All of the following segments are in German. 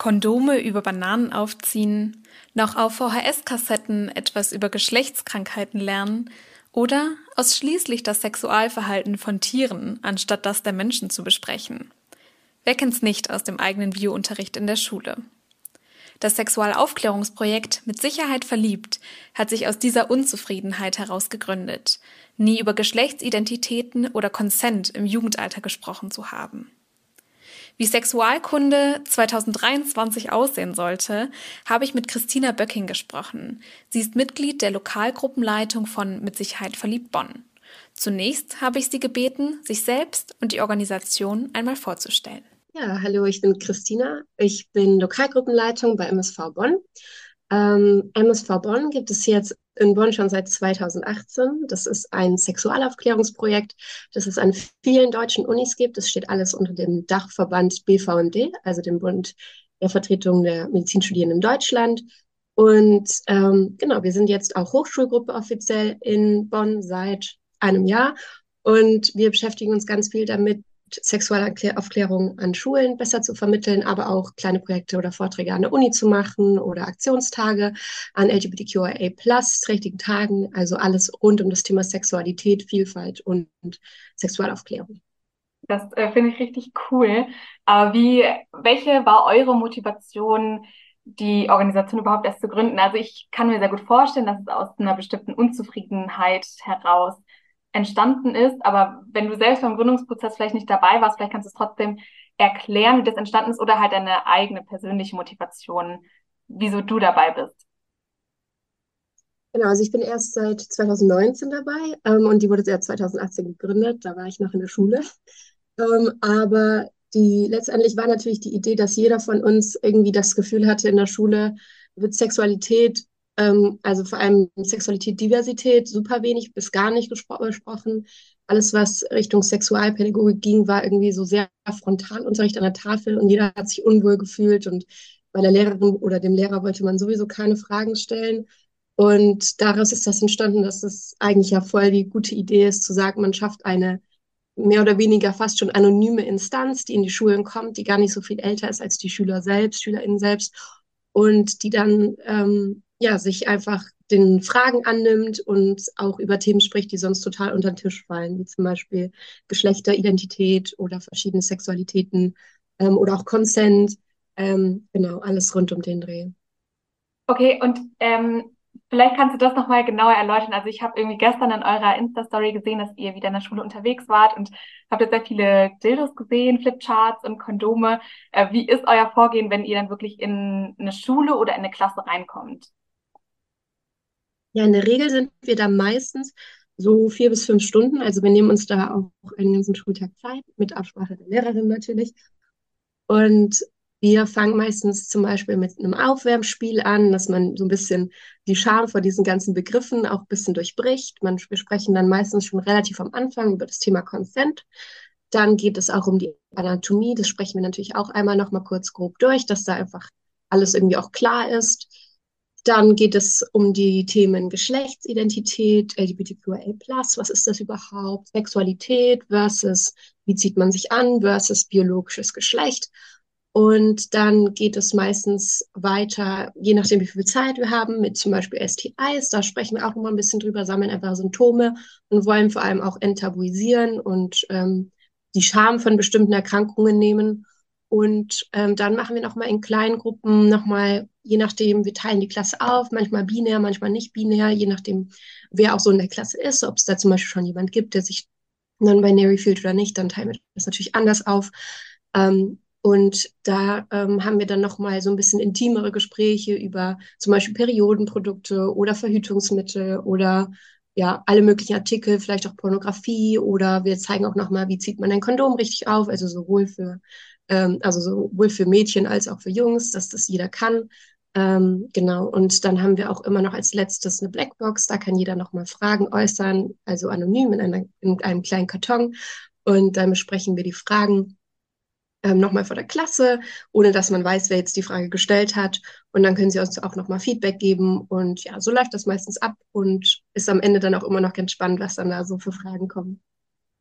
Kondome über Bananen aufziehen, noch auf VHS-Kassetten etwas über Geschlechtskrankheiten lernen oder ausschließlich das Sexualverhalten von Tieren anstatt das der Menschen zu besprechen. Wer kennt's nicht aus dem eigenen Biounterricht in der Schule? Das Sexualaufklärungsprojekt Mit Sicherheit verliebt hat sich aus dieser Unzufriedenheit heraus gegründet, nie über Geschlechtsidentitäten oder Konsent im Jugendalter gesprochen zu haben. Wie Sexualkunde 2023 aussehen sollte, habe ich mit Christina Böcking gesprochen. Sie ist Mitglied der Lokalgruppenleitung von Mit Sicherheit verliebt Bonn. Zunächst habe ich sie gebeten, sich selbst und die Organisation einmal vorzustellen. Ja, hallo, ich bin Christina. Ich bin Lokalgruppenleitung bei MSV Bonn. Ähm, MSV Bonn gibt es jetzt in Bonn schon seit 2018. Das ist ein Sexualaufklärungsprojekt, das es an vielen deutschen Unis gibt. Das steht alles unter dem Dachverband BVMD, also dem Bund der Vertretung der Medizinstudierenden in Deutschland. Und ähm, genau, wir sind jetzt auch Hochschulgruppe offiziell in Bonn seit einem Jahr. Und wir beschäftigen uns ganz viel damit, Sexualaufklärung an Schulen besser zu vermitteln, aber auch kleine Projekte oder Vorträge an der Uni zu machen oder Aktionstage an LGBTQIA plus trächtigen Tagen, also alles rund um das Thema Sexualität, Vielfalt und Sexualaufklärung. Das äh, finde ich richtig cool. Aber wie, welche war eure Motivation, die Organisation überhaupt erst zu gründen? Also ich kann mir sehr gut vorstellen, dass es aus einer bestimmten Unzufriedenheit heraus entstanden ist. Aber wenn du selbst beim Gründungsprozess vielleicht nicht dabei warst, vielleicht kannst du es trotzdem erklären, wie das entstanden ist oder halt deine eigene persönliche Motivation, wieso du dabei bist. Genau, also ich bin erst seit 2019 dabei ähm, und die wurde ja 2018 gegründet. Da war ich noch in der Schule. Ähm, aber die letztendlich war natürlich die Idee, dass jeder von uns irgendwie das Gefühl hatte, in der Schule wird Sexualität ähm, also vor allem Sexualität, Diversität, super wenig bis gar nicht gespro gesprochen. Alles, was Richtung Sexualpädagogik ging, war irgendwie so sehr Frontalunterricht an der Tafel und jeder hat sich unwohl gefühlt und bei der Lehrerin oder dem Lehrer wollte man sowieso keine Fragen stellen. Und daraus ist das entstanden, dass es eigentlich ja voll die gute Idee ist, zu sagen, man schafft eine mehr oder weniger fast schon anonyme Instanz, die in die Schulen kommt, die gar nicht so viel älter ist als die Schüler selbst, SchülerInnen selbst, und die dann ähm, ja, sich einfach den Fragen annimmt und auch über Themen spricht, die sonst total unter den Tisch fallen, wie zum Beispiel Geschlechteridentität oder verschiedene Sexualitäten ähm, oder auch Consent. Ähm, genau, alles rund um den Dreh. Okay, und ähm, vielleicht kannst du das nochmal genauer erläutern. Also ich habe irgendwie gestern in eurer Insta-Story gesehen, dass ihr wieder in der Schule unterwegs wart und habt jetzt sehr viele Dildos gesehen, Flipcharts und Kondome. Äh, wie ist euer Vorgehen, wenn ihr dann wirklich in eine Schule oder in eine Klasse reinkommt? Ja, in der Regel sind wir da meistens so vier bis fünf Stunden. Also wir nehmen uns da auch einen ganzen Schultag Zeit, mit Absprache der Lehrerin natürlich. Und wir fangen meistens zum Beispiel mit einem Aufwärmspiel an, dass man so ein bisschen die Scham vor diesen ganzen Begriffen auch ein bisschen durchbricht. Man, wir sprechen dann meistens schon relativ am Anfang über das Thema Consent. Dann geht es auch um die Anatomie. Das sprechen wir natürlich auch einmal noch mal kurz grob durch, dass da einfach alles irgendwie auch klar ist. Dann geht es um die Themen Geschlechtsidentität, LGBTQIA+, was ist das überhaupt, Sexualität versus wie zieht man sich an versus biologisches Geschlecht. Und dann geht es meistens weiter, je nachdem, wie viel Zeit wir haben, mit zum Beispiel STIs. Da sprechen wir auch mal ein bisschen drüber, sammeln einfach Symptome und wollen vor allem auch enttabuisieren und ähm, die Scham von bestimmten Erkrankungen nehmen. Und ähm, dann machen wir nochmal in kleinen Gruppen nochmal, je nachdem, wir teilen die Klasse auf, manchmal binär, manchmal nicht binär, je nachdem, wer auch so in der Klasse ist, ob es da zum Beispiel schon jemand gibt, der sich non-binary fühlt oder nicht, dann teilen wir das natürlich anders auf. Ähm, und da ähm, haben wir dann nochmal so ein bisschen intimere Gespräche über zum Beispiel Periodenprodukte oder Verhütungsmittel oder ja, alle möglichen Artikel, vielleicht auch Pornografie oder wir zeigen auch nochmal, wie zieht man ein Kondom richtig auf, also sowohl für ähm, also sowohl für Mädchen als auch für Jungs, dass das jeder kann. Ähm, genau, und dann haben wir auch immer noch als letztes eine Blackbox, da kann jeder nochmal Fragen äußern, also anonym in, einer, in einem kleinen Karton. Und dann besprechen wir die Fragen ähm, nochmal vor der Klasse, ohne dass man weiß, wer jetzt die Frage gestellt hat. Und dann können sie uns auch nochmal Feedback geben. Und ja, so läuft das meistens ab und ist am Ende dann auch immer noch ganz spannend, was dann da so für Fragen kommen.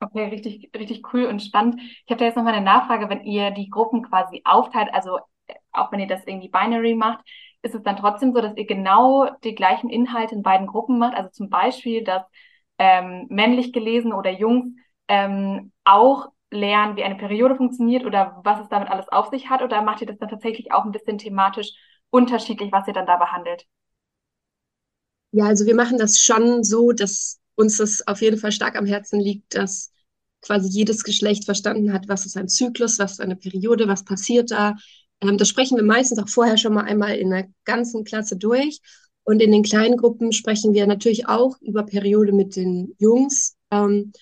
Okay, richtig, richtig cool und spannend. Ich habe da jetzt noch mal eine Nachfrage, wenn ihr die Gruppen quasi aufteilt, also auch wenn ihr das irgendwie binary macht, ist es dann trotzdem so, dass ihr genau die gleichen Inhalte in beiden Gruppen macht? Also zum Beispiel, dass ähm, männlich gelesen oder Jungs ähm, auch lernen, wie eine Periode funktioniert oder was es damit alles auf sich hat? Oder macht ihr das dann tatsächlich auch ein bisschen thematisch unterschiedlich, was ihr dann da behandelt? Ja, also wir machen das schon so, dass uns das auf jeden Fall stark am Herzen liegt, dass quasi jedes Geschlecht verstanden hat, was ist ein Zyklus, was ist eine Periode, was passiert da. Ähm, das sprechen wir meistens auch vorher schon mal einmal in der ganzen Klasse durch. Und in den kleinen Gruppen sprechen wir natürlich auch über Periode mit den Jungs. Ähm,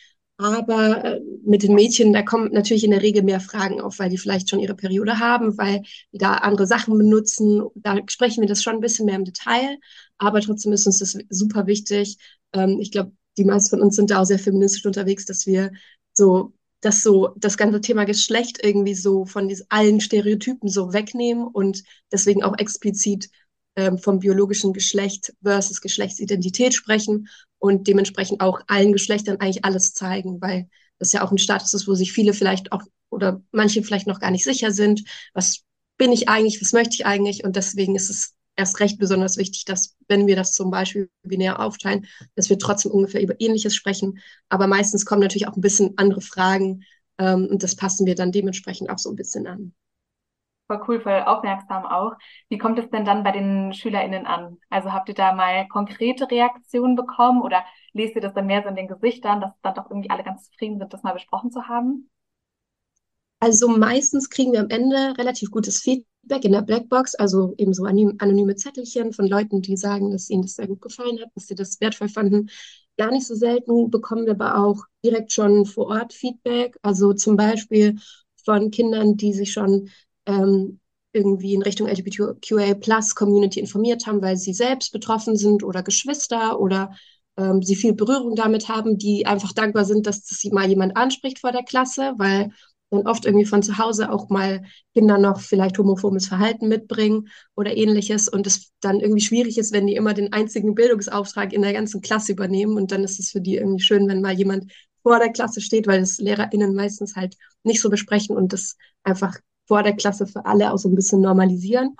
aber äh, mit den Mädchen, da kommen natürlich in der Regel mehr Fragen auf, weil die vielleicht schon ihre Periode haben, weil die da andere Sachen benutzen. Da sprechen wir das schon ein bisschen mehr im Detail. Aber trotzdem ist uns das super wichtig. Ähm, ich glaube, die meisten von uns sind da auch sehr feministisch unterwegs, dass wir so dass so das ganze Thema Geschlecht irgendwie so von diesen allen Stereotypen so wegnehmen und deswegen auch explizit ähm, vom biologischen Geschlecht versus Geschlechtsidentität sprechen und dementsprechend auch allen Geschlechtern eigentlich alles zeigen, weil das ja auch ein Status ist, wo sich viele vielleicht auch oder manche vielleicht noch gar nicht sicher sind, was bin ich eigentlich, was möchte ich eigentlich? Und deswegen ist es erst recht besonders wichtig, dass wenn wir das zum Beispiel binär aufteilen, dass wir trotzdem ungefähr über Ähnliches sprechen, aber meistens kommen natürlich auch ein bisschen andere Fragen ähm, und das passen wir dann dementsprechend auch so ein bisschen an voll cool, voll aufmerksam auch. Wie kommt es denn dann bei den SchülerInnen an? Also habt ihr da mal konkrete Reaktionen bekommen oder lest ihr das dann mehr so in den Gesichtern, dass dann doch irgendwie alle ganz zufrieden sind, das mal besprochen zu haben? Also meistens kriegen wir am Ende relativ gutes Feedback in der Blackbox, also eben so anonyme Zettelchen von Leuten, die sagen, dass ihnen das sehr gut gefallen hat, dass sie das wertvoll fanden. Gar nicht so selten bekommen wir aber auch direkt schon vor Ort Feedback, also zum Beispiel von Kindern, die sich schon ähm, irgendwie in Richtung LGBTQA Plus Community informiert haben, weil sie selbst betroffen sind oder Geschwister oder ähm, sie viel Berührung damit haben, die einfach dankbar sind, dass das mal jemand anspricht vor der Klasse, weil dann oft irgendwie von zu Hause auch mal Kinder noch vielleicht homophobes Verhalten mitbringen oder ähnliches und es dann irgendwie schwierig ist, wenn die immer den einzigen Bildungsauftrag in der ganzen Klasse übernehmen und dann ist es für die irgendwie schön, wenn mal jemand vor der Klasse steht, weil das LehrerInnen meistens halt nicht so besprechen und das einfach vor der Klasse für alle auch so ein bisschen normalisieren.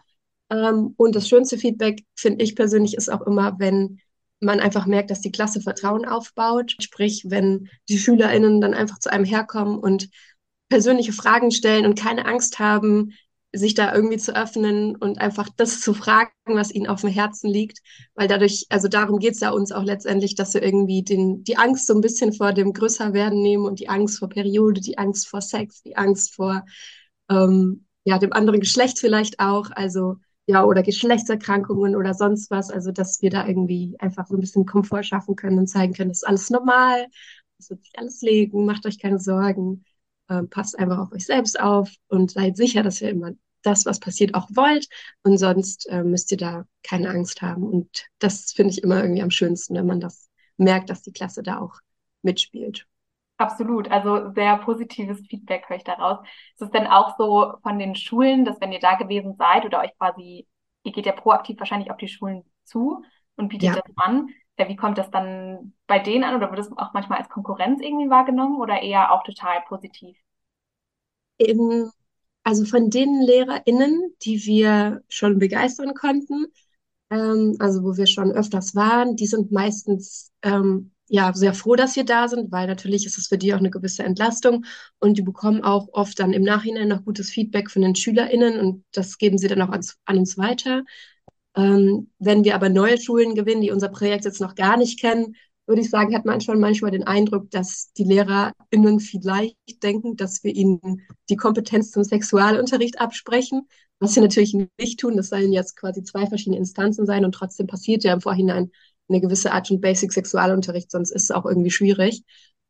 Ähm, und das schönste Feedback, finde ich persönlich, ist auch immer, wenn man einfach merkt, dass die Klasse Vertrauen aufbaut. Sprich, wenn die SchülerInnen dann einfach zu einem herkommen und persönliche Fragen stellen und keine Angst haben, sich da irgendwie zu öffnen und einfach das zu fragen, was ihnen auf dem Herzen liegt. Weil dadurch, also darum geht es ja uns auch letztendlich, dass wir irgendwie den, die Angst so ein bisschen vor dem Größerwerden nehmen und die Angst vor Periode, die Angst vor Sex, die Angst vor ähm, ja, dem anderen Geschlecht vielleicht auch, also ja, oder Geschlechtserkrankungen oder sonst was, also dass wir da irgendwie einfach so ein bisschen Komfort schaffen können und zeigen können, das ist alles normal, das wird sich alles legen, macht euch keine Sorgen, ähm, passt einfach auf euch selbst auf und seid sicher, dass ihr immer das, was passiert, auch wollt und sonst äh, müsst ihr da keine Angst haben und das finde ich immer irgendwie am schönsten, wenn man das merkt, dass die Klasse da auch mitspielt. Absolut, also sehr positives Feedback höre ich daraus. Ist es denn auch so von den Schulen, dass wenn ihr da gewesen seid oder euch quasi, ihr geht ja proaktiv wahrscheinlich auf die Schulen zu und bietet ja. das an, ja, wie kommt das dann bei denen an oder wird es auch manchmal als Konkurrenz irgendwie wahrgenommen oder eher auch total positiv? Eben, also von den LehrerInnen, die wir schon begeistern konnten, ähm, also wo wir schon öfters waren, die sind meistens ähm, ja sehr froh, dass wir da sind, weil natürlich ist es für die auch eine gewisse Entlastung und die bekommen auch oft dann im Nachhinein noch gutes Feedback von den SchülerInnen und das geben sie dann auch ans, an uns weiter. Ähm, wenn wir aber neue Schulen gewinnen, die unser Projekt jetzt noch gar nicht kennen, würde ich sagen, hat man schon manchmal den Eindruck, dass die LehrerInnen vielleicht denken, dass wir ihnen die Kompetenz zum Sexualunterricht absprechen, was sie natürlich nicht tun. Das sollen jetzt quasi zwei verschiedene Instanzen sein und trotzdem passiert ja im Vorhinein eine gewisse Art von Basic Sexualunterricht, sonst ist es auch irgendwie schwierig.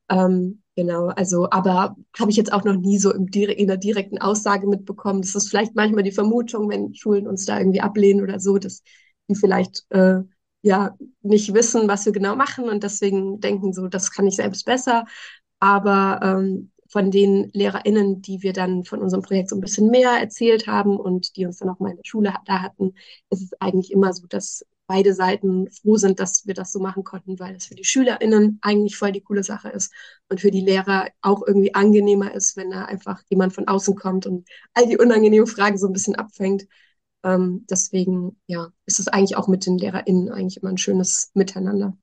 Ähm, genau, also, aber habe ich jetzt auch noch nie so im, in der direkten Aussage mitbekommen. Das ist vielleicht manchmal die Vermutung, wenn Schulen uns da irgendwie ablehnen oder so, dass die vielleicht äh, ja nicht wissen, was wir genau machen und deswegen denken so, das kann ich selbst besser. Aber ähm, von den LehrerInnen, die wir dann von unserem Projekt so ein bisschen mehr erzählt haben und die uns dann auch mal in der Schule da hatten, ist es eigentlich immer so, dass beide Seiten froh sind, dass wir das so machen konnten, weil es für die SchülerInnen eigentlich voll die coole Sache ist und für die Lehrer auch irgendwie angenehmer ist, wenn da einfach jemand von außen kommt und all die unangenehmen Fragen so ein bisschen abfängt. Ähm, deswegen, ja, ist es eigentlich auch mit den LehrerInnen eigentlich immer ein schönes Miteinander.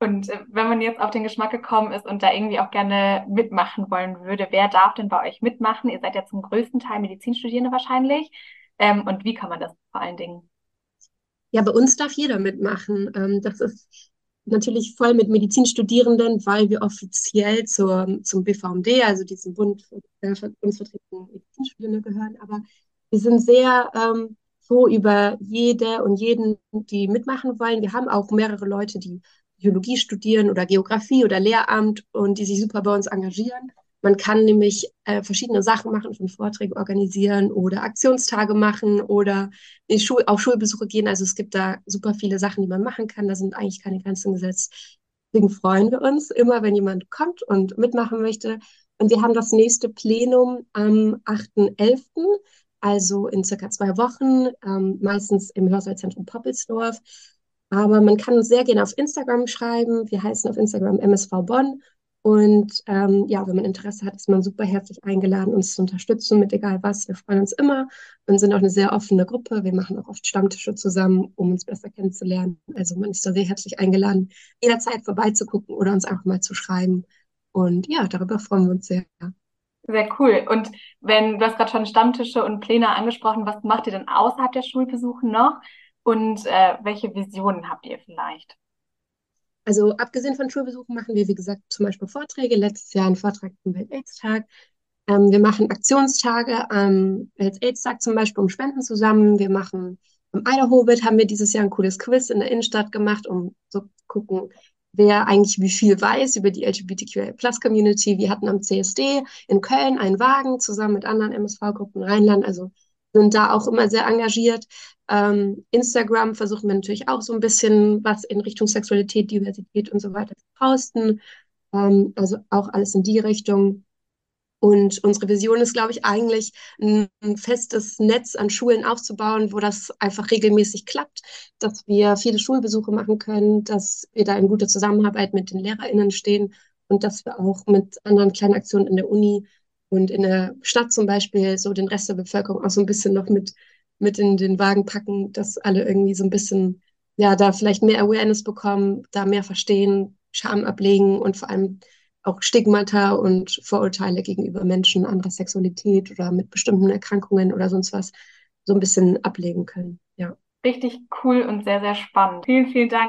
Und äh, wenn man jetzt auf den Geschmack gekommen ist und da irgendwie auch gerne mitmachen wollen würde, wer darf denn bei euch mitmachen? Ihr seid ja zum größten Teil Medizinstudierende wahrscheinlich. Ähm, und wie kann man das vor allen Dingen? Ja, bei uns darf jeder mitmachen. Ähm, das ist natürlich voll mit Medizinstudierenden, weil wir offiziell zur, zum BVMD, also diesem Bund der Bundesvertretung Medizinstudierende gehören. Aber wir sind sehr ähm, froh über jede und jeden, die mitmachen wollen. Wir haben auch mehrere Leute, die Biologie studieren oder Geografie oder Lehramt und die sich super bei uns engagieren. Man kann nämlich äh, verschiedene Sachen machen, von Vorträge organisieren oder Aktionstage machen oder Schul auf Schulbesuche gehen. Also es gibt da super viele Sachen, die man machen kann. Da sind eigentlich keine Grenzen gesetzt. Deswegen freuen wir uns immer, wenn jemand kommt und mitmachen möchte. Und wir haben das nächste Plenum am 8.11., also in circa zwei Wochen, ähm, meistens im Hörsaalzentrum Poppelsdorf. Aber man kann uns sehr gerne auf Instagram schreiben. Wir heißen auf Instagram MSV Bonn. Und ähm, ja, wenn man Interesse hat, ist man super herzlich eingeladen, uns zu unterstützen mit egal was. Wir freuen uns immer und sind auch eine sehr offene Gruppe. Wir machen auch oft Stammtische zusammen, um uns besser kennenzulernen. Also man ist da sehr herzlich eingeladen, jederzeit vorbeizugucken oder uns einfach mal zu schreiben. Und ja, darüber freuen wir uns sehr. Sehr cool. Und wenn, du hast gerade schon Stammtische und Pläne angesprochen, was macht ihr denn außerhalb der Schulbesuche noch? Und äh, welche Visionen habt ihr vielleicht? Also abgesehen von Schulbesuchen machen wir, wie gesagt, zum Beispiel Vorträge. Letztes Jahr einen Vortrag zum Welt-Aids-Tag. Ähm, wir machen Aktionstage am Welt-Aids-Tag zum Beispiel, um Spenden zu sammeln. Wir machen am Idaho-Bit haben wir dieses Jahr ein cooles Quiz in der Innenstadt gemacht, um so zu gucken, wer eigentlich wie viel weiß über die LGBTQI-Plus-Community. Wir hatten am CSD in Köln einen Wagen zusammen mit anderen MSV-Gruppen Rheinland. Also sind da auch immer sehr engagiert. Ähm, Instagram versuchen wir natürlich auch so ein bisschen was in Richtung Sexualität, Diversität und so weiter zu posten. Ähm, also auch alles in die Richtung. Und unsere Vision ist, glaube ich, eigentlich ein, ein, festes Netz an Schulen aufzubauen, wo das einfach regelmäßig klappt, dass wir viele Schulbesuche machen können, dass wir da in guter Zusammenarbeit mit den LehrerInnen stehen und dass wir auch mit anderen kleinen Aktionen in der Uni und in der Stadt zum Beispiel so den Rest der Bevölkerung auch so ein bisschen noch mit mit in den Wagen packen, dass alle irgendwie so ein bisschen, ja, da vielleicht mehr Awareness bekommen, da mehr verstehen, Scham ablegen und vor allem auch Stigmata und Vorurteile gegenüber Menschen anderer Sexualität oder mit bestimmten Erkrankungen oder sonst was so ein bisschen ablegen können. Ja. Richtig cool und sehr, sehr spannend. Vielen, vielen Dank.